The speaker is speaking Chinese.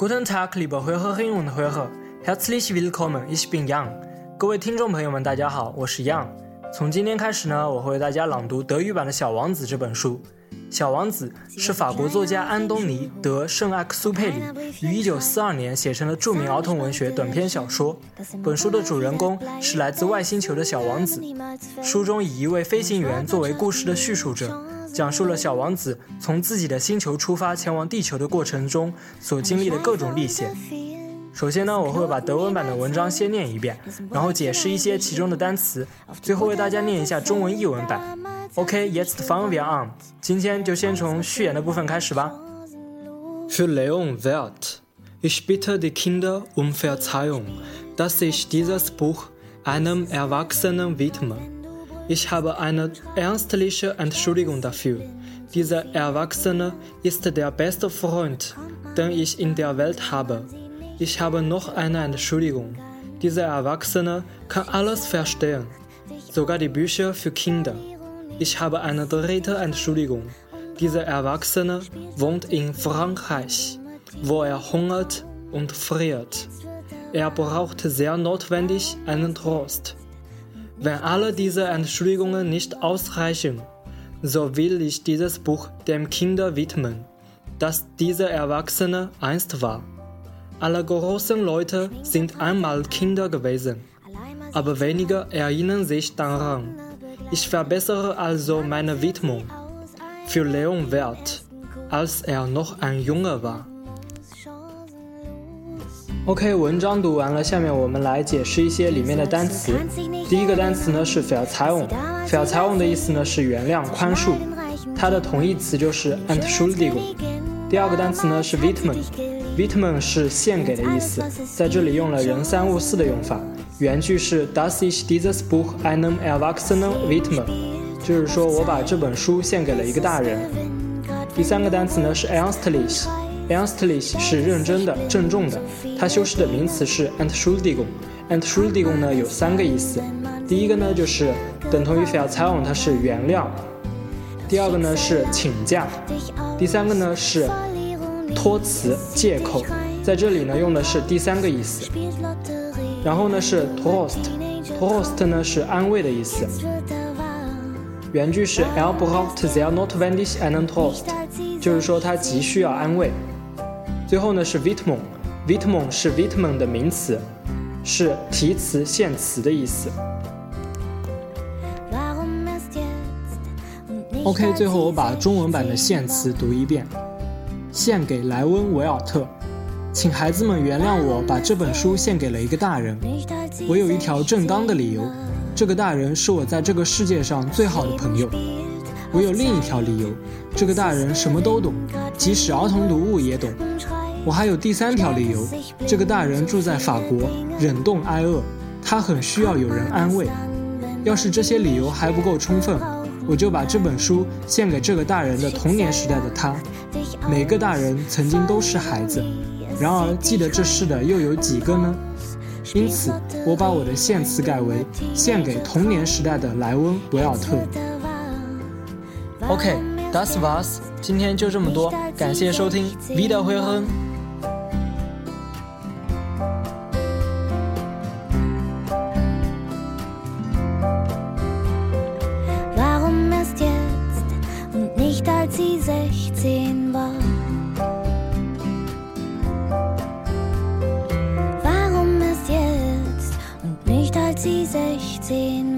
Guten Tag, liebe Hörerinnen und Hörer. Herzlich willkommen. Ich bin Yang。各位听众朋友们，大家好，我是 Yang。从今天开始呢，我会为大家朗读德语版的《小王子》这本书。《小王子》是法国作家安东尼·德·圣埃克苏佩里于1942年写成的著名儿童文学短篇小说。本书的主人公是来自外星球的小王子。书中以一位飞行员作为故事的叙述者，讲述了小王子从自己的星球出发前往地球的过程中所经历的各种历险。首先呢，我会把德文版的文章先念一遍，然后解释一些其中的单词，最后为大家念一下中文译文版。OK，jetzt fangen wir an。今天就先从序言的部分开始吧。Für Leon Wert. Ich bitte die Kinder um Verzeihung, dass ich dieses Buch einem Erwachsenen widme. Ich habe eine ernstliche Entschuldigung dafür. Dieser Erwachsene ist der beste Freund, den ich in der Welt habe. Ich habe noch eine Entschuldigung. Dieser Erwachsene kann alles verstehen, sogar die Bücher für Kinder. Ich habe eine dritte Entschuldigung. Dieser Erwachsene wohnt in Frankreich, wo er hungert und friert. Er braucht sehr notwendig einen Trost. Wenn alle diese Entschuldigungen nicht ausreichen, so will ich dieses Buch dem Kinder widmen, das dieser Erwachsene einst war. Alle großen Leute sind einmal Kinder gewesen, aber weniger erinnern sich daran. Ich verbessere also meine Widmung für Leon Wert, als er noch ein Junge war. OK，文章读完了，下面我们来解释一些里面的单词。第一个单词呢是 Verzeihung，Verzeihung 的意思呢是原谅、宽恕，它的同义词就是 a n t s h u l d i g u n g。第二个单词呢是 Widmen，Widmen 是献给的意思，在这里用了人三物四的用法。原句是 Das ich dieses Buch einem erwachsenen Vittman，就是说我把这本书献给了一个大人。第三个单词呢是 einstleis ernstlich，ernstlich 是认真的、郑重的，它修饰的名词是 Entschuldigung，Entschuldigung 呢有三个意思，第一个呢就是等同于 f e r z e i h u n g 它是原谅；第二个呢是请假；第三个呢是托词、借口，在这里呢用的是第三个意思。然后呢是 t o s t t o s t 呢是安慰的意思。原句是 Er braucht sehr notwendig einen Trost，就是说他急需要安慰。最后呢是 Vitmon，Vitmon 是 Widmung 的名词，是提词献词的意思。OK，最后我把中文版的献词读一遍：献给莱温维尔特。请孩子们原谅我把这本书献给了一个大人。我有一条正当的理由，这个大人是我在这个世界上最好的朋友。我有另一条理由，这个大人什么都懂，即使儿童读物也懂。我还有第三条理由，这个大人住在法国，忍冻挨饿，他很需要有人安慰。要是这些理由还不够充分，我就把这本书献给这个大人的童年时代的他。每个大人曾经都是孩子。然而，记得这事的又有几个呢？因此，我把我的献词改为献给童年时代的莱温维尔特。OK，das war's，今天就这么多，感谢收听16 war. Warum ist jetzt und nicht als sie 16